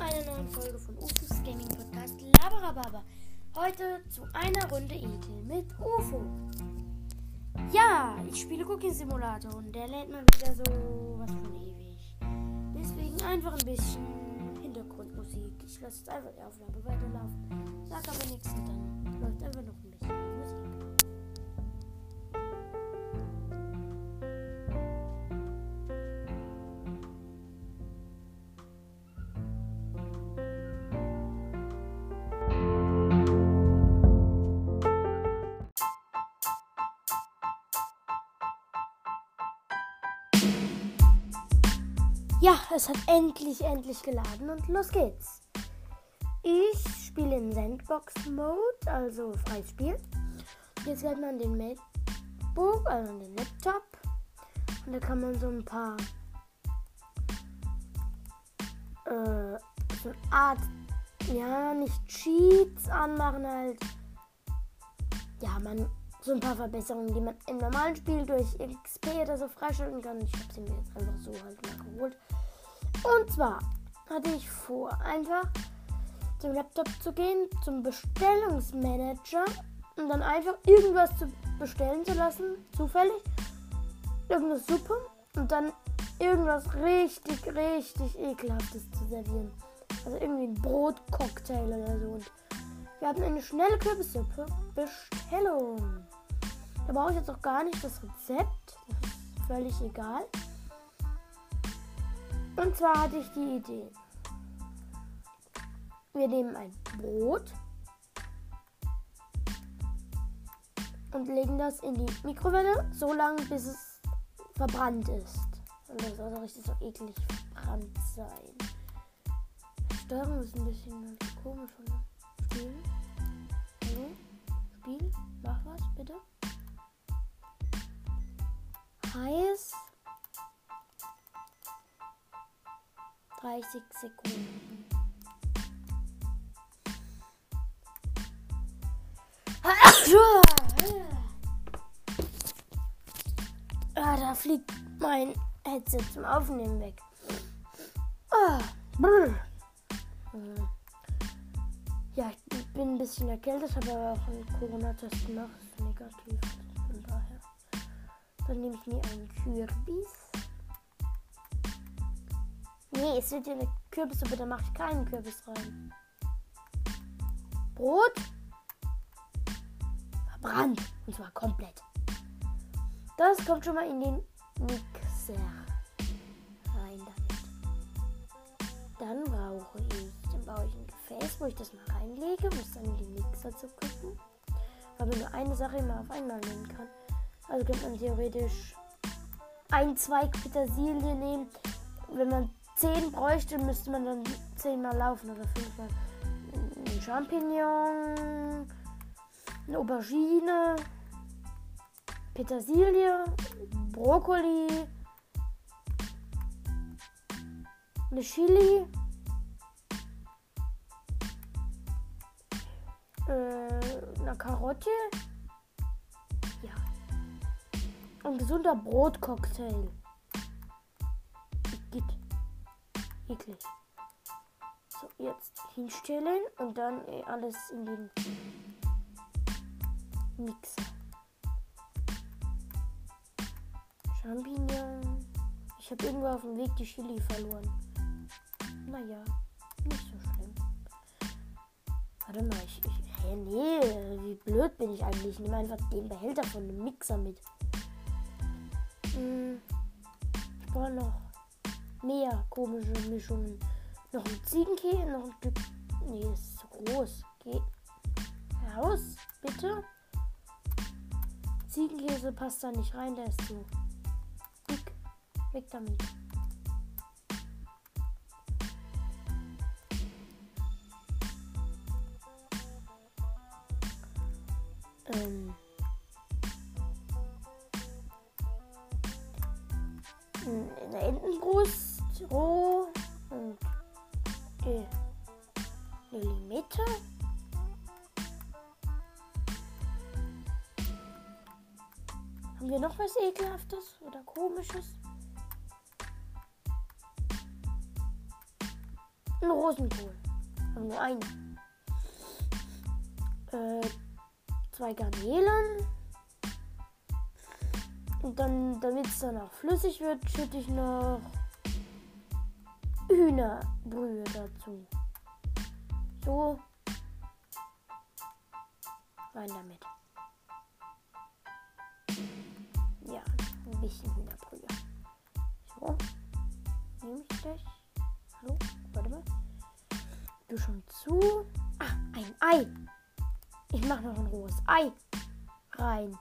einer neuen Folge von UFOs Gaming Podcast Labarababa. Heute zu einer Runde Intel mit UFO. Ja, ich spiele Cookie Simulator und der lädt mal wieder so was von ewig. Deswegen einfach ein bisschen Hintergrundmusik. Ich lasse jetzt einfach die Aufnahme weiterlaufen. Sag aber nichts und dann läuft einfach noch ein es hat endlich, endlich geladen und los geht's. Ich spiele in Sandbox-Mode, also freies Spiel. Jetzt geht man den MacBook, also den Laptop. Und da kann man so ein paar äh, so eine Art, ja, nicht Cheats anmachen halt. Ja, man so ein paar Verbesserungen, die man im normalen Spiel durch XP oder so freischalten kann. Ich habe sie mir jetzt einfach so halt mal geholt. Und zwar hatte ich vor, einfach zum Laptop zu gehen, zum Bestellungsmanager und dann einfach irgendwas zu bestellen zu lassen, zufällig. Irgendeine Suppe und dann irgendwas richtig, richtig ekelhaftes zu servieren. Also irgendwie ein Brotcocktail oder so. Und wir hatten eine schnelle Kürbissuppe. Bestellung. Da brauche ich jetzt auch gar nicht das Rezept. Das ist völlig egal. Und zwar hatte ich die Idee. Wir nehmen ein Brot und legen das in die Mikrowelle, so lange bis es verbrannt ist. Und das soll also richtig so eklig verbrannt sein. Steuerung ist ein bisschen komisch von dem Spiel. Hallo? Spiel, mach was bitte. Heiß. 30 Sekunden. Ah, da fliegt mein Headset zum Aufnehmen weg. Ah, ja, ich bin ein bisschen erkältet, habe aber auch einen Corona-Test gemacht. Negativ. Von daher. Dann nehme ich mir einen Kürbis. Nee, es wird eine Kürbissuppe, da mache ich keinen Kürbis rein. Brot. Verbrannt. Und zwar komplett. Das kommt schon mal in den Mixer rein damit. Dann brauche ich, dann baue ich ein Gefäß, wo ich das mal reinlege, um es dann in den Mixer zu gucken. Weil man nur eine Sache immer auf einmal nehmen kann. Also könnte man theoretisch ein Zweig Petersilie nehmen. Wenn man 10 bräuchte, müsste man dann 10 mal laufen oder 5 mal. Ein Champignon, eine Aubergine, Petersilie, Brokkoli, eine Chili, äh, eine Karotte, ja, ein gesunder Brotcocktail. Geht. Eklig. So, jetzt hinstellen und dann äh, alles in den Mixer. Champignon. Ich habe irgendwo auf dem Weg die Chili verloren. Naja, nicht so schlimm. Warte mal, ich, ich hä, nee, wie blöd bin ich eigentlich? Ich nehme einfach den Behälter von dem Mixer mit. Hm, ich brauche noch mehr komische Mischungen. Noch ein Ziegenkäse, noch ein Stück. Nee, das ist zu groß. Geh raus, bitte. Ziegenkäse passt da nicht rein, der ist zu dick. Weg damit. Ähm. Eine Entenbrust, roh und eine Limette. Haben wir noch was Ekelhaftes oder Komisches? Ein Rosenkohl. Aber nur einen. Äh, zwei Garnelen. Und dann, damit es dann auch flüssig wird, schütte ich noch Hühnerbrühe dazu. So. Rein damit. Ja, ein bisschen Hühnerbrühe. So. Nehme ich das. Hallo? Warte mal. Du schon zu. Ah, ein Ei. Ich mache noch ein rohes Ei rein.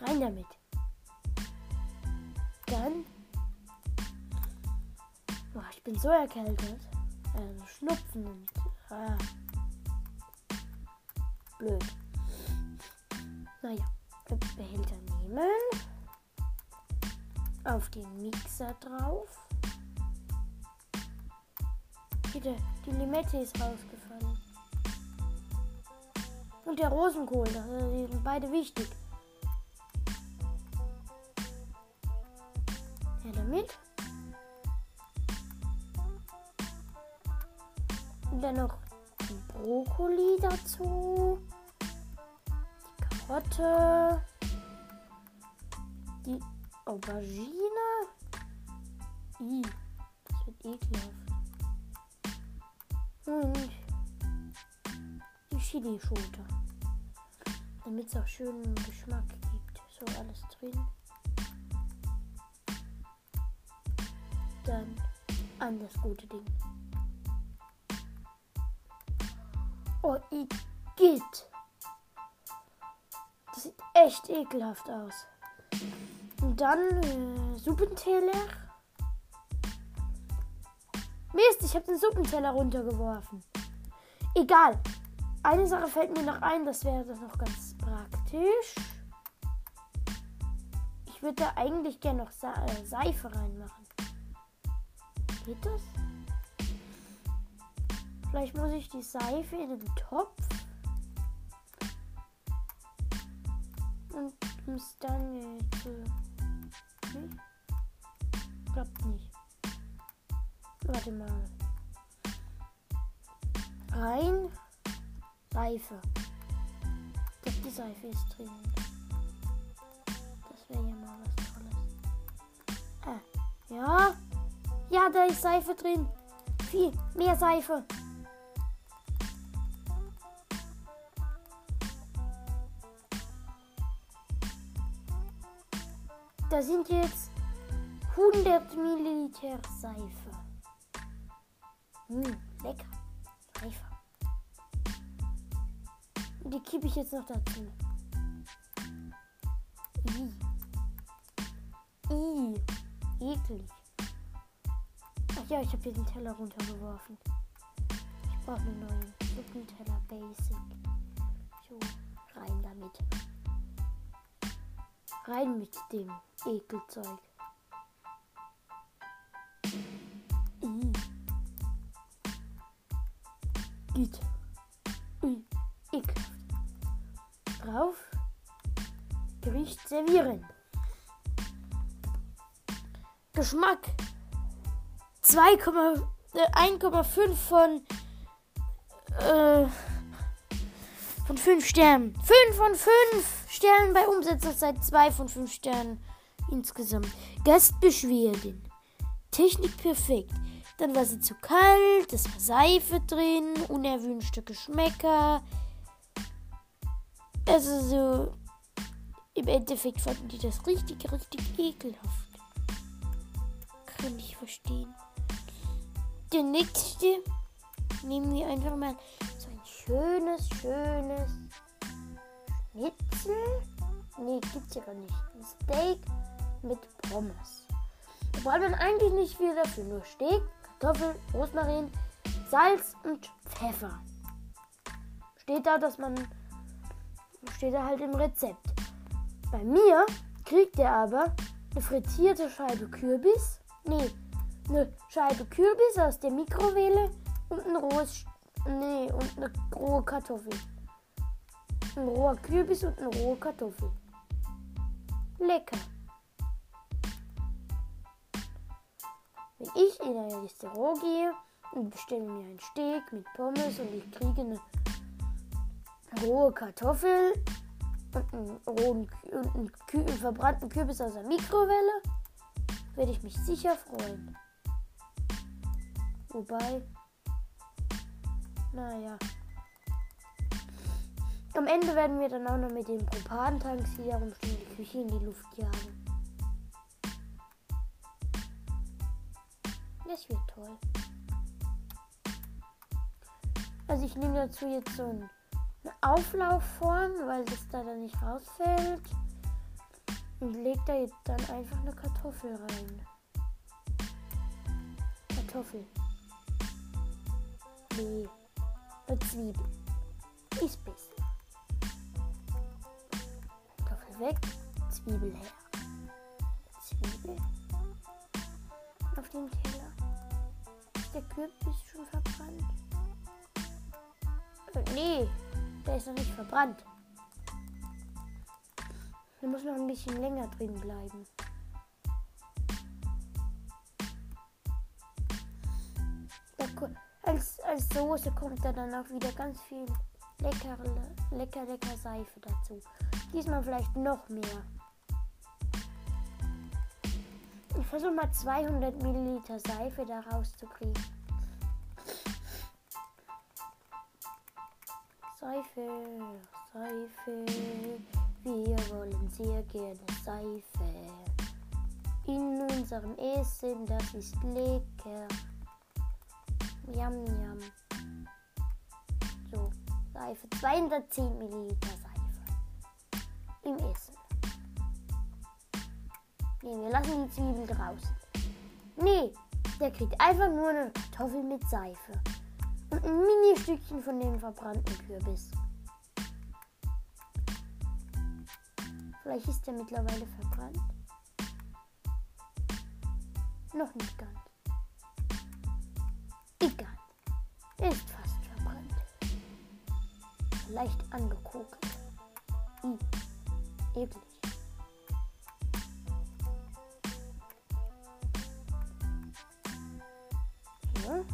Rein damit. Dann. Oh, ich bin so erkältet. Also Schnupfen und. Ah. Blöd. Naja. Behälter nehmen. Auf den Mixer drauf. Bitte, die Limette ist rausgefallen. Und der Rosenkohl, die sind beide wichtig. Damit. Und dann noch die Brokkoli dazu. Die Karotte. Die Aubergine. I, das wird ekelhaft. Und die Chilischote. Damit es auch schönen Geschmack gibt. So alles drin. Dann an das gute Ding. Oh, geht. Das sieht echt ekelhaft aus. Und dann äh, Suppenteller. Mist, ich habe den Suppenteller runtergeworfen. Egal. Eine Sache fällt mir noch ein, das wäre das noch ganz praktisch. Ich würde da eigentlich gerne noch äh, Seife reinmachen. Geht das? Vielleicht muss ich die Seife in den Topf und muss dann zu. Nee? Klappt nicht. Warte mal. Rein. Seife. Glaube, die Seife ist drin. Das wäre ja mal was Tolles. Ah, ja. Ja, da ist Seife drin. Viel mehr Seife. Da sind jetzt 100 Milliliter Seife. Hm, lecker. Seife. Die kippe ich jetzt noch dazu. I. I. Eklig. Ach ja, ich habe hier den Teller runtergeworfen. Ich brauche einen neuen Suppenteller Basic. So, rein damit. Rein mit dem Ekelzeug. I. Geht. I. Ekelhaft. Drauf. Gericht servieren. Geschmack 2,1,5 äh, von äh, von 5 Sternen. 5 von 5 Sternen bei Umsetzungszeit 2 von 5 Sternen insgesamt. Gastbeschwerden. Technik perfekt. Dann war sie zu kalt, es war Seife drin, unerwünschte Geschmäcker. Also so, im Endeffekt fanden die das richtig, richtig ekelhaft. Kann ich verstehen. Der nächste nehmen wir einfach mal so ein schönes, schönes Schnitzel. Nee, gibt's ja gar nicht. Ein Steak mit Pommes. Da braucht man eigentlich nicht viel dafür. Nur Steak, Kartoffeln, Rosmarin, Salz und Pfeffer. Steht da, dass man. Steht da halt im Rezept. Bei mir kriegt ihr aber eine frittierte Scheibe Kürbis. Nee, eine Scheibe Kürbis aus der Mikrowelle und ein rohes. Nee, und eine rohe Kartoffel. Ein roher Kürbis und eine rohe Kartoffel. Lecker. Wenn ich in ein Restaurant gehe und bestelle mir ein Steak mit Pommes und ich kriege eine rohe Kartoffel und einen, rohen, und einen, einen verbrannten Kürbis aus der Mikrowelle, werde ich mich sicher freuen. Wobei, naja. Am Ende werden wir dann auch noch mit den Propantanks hier rumstehen, die Küche in die Luft jagen. Das wird toll. Also ich nehme dazu jetzt so ein, eine Auflaufform, weil das da dann nicht rausfällt. Und leg da jetzt dann einfach eine Kartoffel rein. Kartoffel. Nee. Eine Zwiebel. Ist besser. Kartoffel weg. Zwiebel her. Zwiebel. Auf dem Teller. Der Kürbis schon verbrannt? Äh, nee, der ist noch nicht verbrannt. Der muss noch ein bisschen länger drin bleiben. Als, als Soße kommt da dann auch wieder ganz viel lecker, lecker, lecker Seife dazu. Diesmal vielleicht noch mehr. Ich versuche mal 200 Milliliter Seife da rauszukriegen. Seife, Seife, wir wollen sehr gerne Seife. In unserem Essen, das ist lecker. Yum, yum. So, Seife. 210 Milliliter Seife. Im Essen. Nee, wir lassen die Zwiebel draußen. Nee, der kriegt einfach nur eine Kartoffel mit Seife. Und ein Mini-Stückchen von dem verbrannten Kürbis. Vielleicht ist der mittlerweile verbrannt. Noch nicht ganz. Egal. Ist fast verbrannt. Leicht angekokelt. I. Eklig. Ja.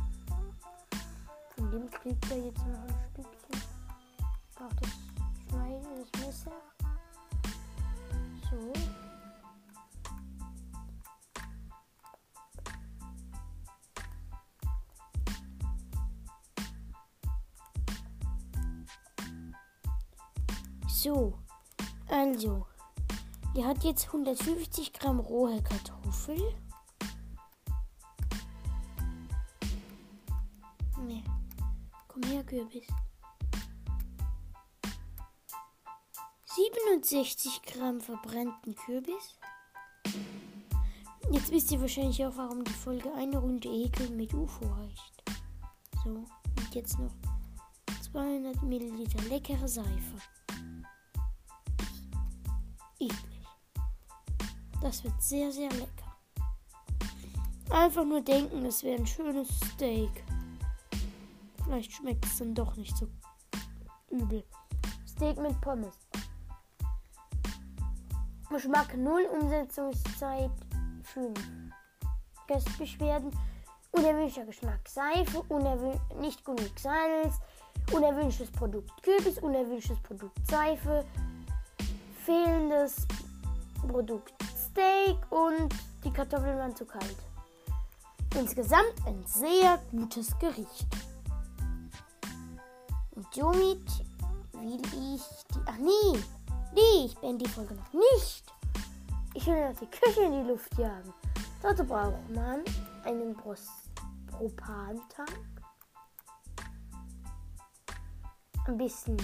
Von dem kriegt er jetzt noch ein Stückchen. Braucht das hat jetzt 150 Gramm rohe Kartoffel. Nee. Komm her, Kürbis. 67 Gramm verbrannten Kürbis. Jetzt wisst ihr wahrscheinlich auch, warum die Folge eine Runde Ekel mit UFO heißt. So, und jetzt noch 200 Milliliter leckere Seife eklig. Das wird sehr, sehr lecker. Einfach nur denken, es wäre ein schönes Steak. Vielleicht schmeckt es dann doch nicht so übel. Steak mit Pommes. Geschmack 0, Umsetzungszeit 5. Gästbeschwerden, unerwünschter Geschmack Seife, unerwün nicht genug Salz, unerwünschtes Produkt Kürbis, unerwünschtes Produkt Seife, fehlendes Produkt Steak und die Kartoffeln waren zu kalt. Insgesamt ein sehr gutes Gericht. Und somit will ich die. Ach nee, nee, ich bin die Folge noch nicht. Ich will noch die Küche in die Luft jagen. Dazu braucht man einen Propantank. Ein bisschen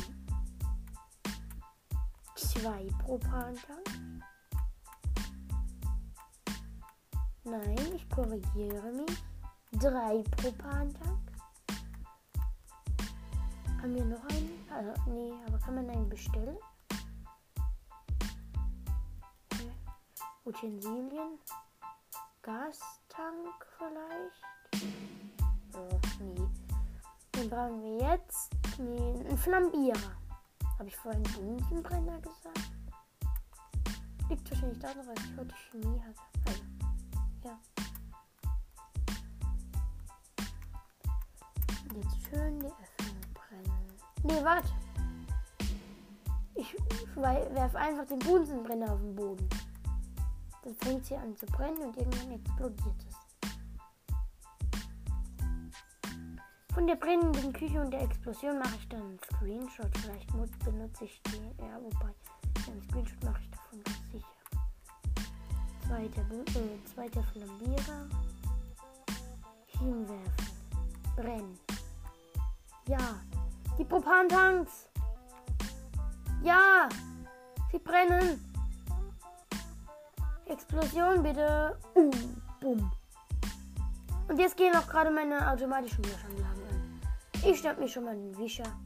zwei Propantank. Nein, ich korrigiere mich. Drei Propantank. Haben wir noch einen? Also, nee, aber kann man einen bestellen? Utensilien. Gastank vielleicht? Oh, nee. Den brauchen wir jetzt. Einen Flambierer. Habe ich vorhin Bunsenbrenner gesagt? Liegt wahrscheinlich daran, weil ich heute Chemie hatte. Also, ja. Jetzt schön die Öffnung brennen. Nee, warte. Ich, werfe einfach den Bunsenbrenner auf den Boden. Dann fängt sie an zu brennen und irgendwann explodiert es. Von der brennenden Küche und der Explosion mache ich dann einen Screenshot. Vielleicht benutze ich den. Ja, wobei, einen Screenshot mache ich davon. Zweiter, äh, zweiter Flambierer. Hinwerfen. Brennen. Ja. Die Propantanks. Ja. Sie brennen. Explosion bitte. Uh, bumm. Und jetzt gehen auch gerade meine automatischen Löschanlagen an. Ich schnapp mir schon mal den Wischer.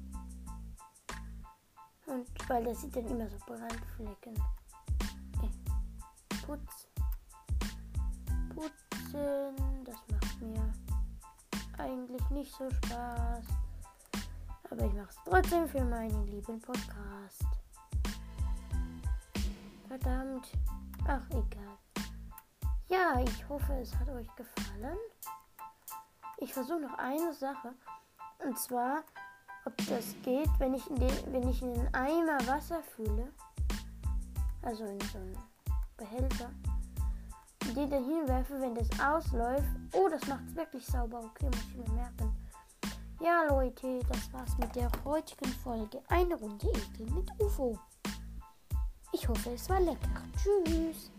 Und weil das sieht dann immer so Brandflecken. Okay. Putz. Putzen. Das macht mir eigentlich nicht so Spaß. Aber ich mache es trotzdem für meinen lieben Podcast. Verdammt. Ach, egal. Ja, ich hoffe, es hat euch gefallen. Ich versuche noch eine Sache. Und zwar, ob das geht, wenn ich in den, wenn ich in den Eimer Wasser fülle. Also in so einen Behälter. Den dann hinwerfe, wenn das ausläuft. Oh, das macht wirklich sauber. Okay, muss ich mir merken. Ja, Leute, das war's mit der heutigen Folge. Eine Runde Ekel mit UFO. Ich hoffe, es war lecker. Tschüss.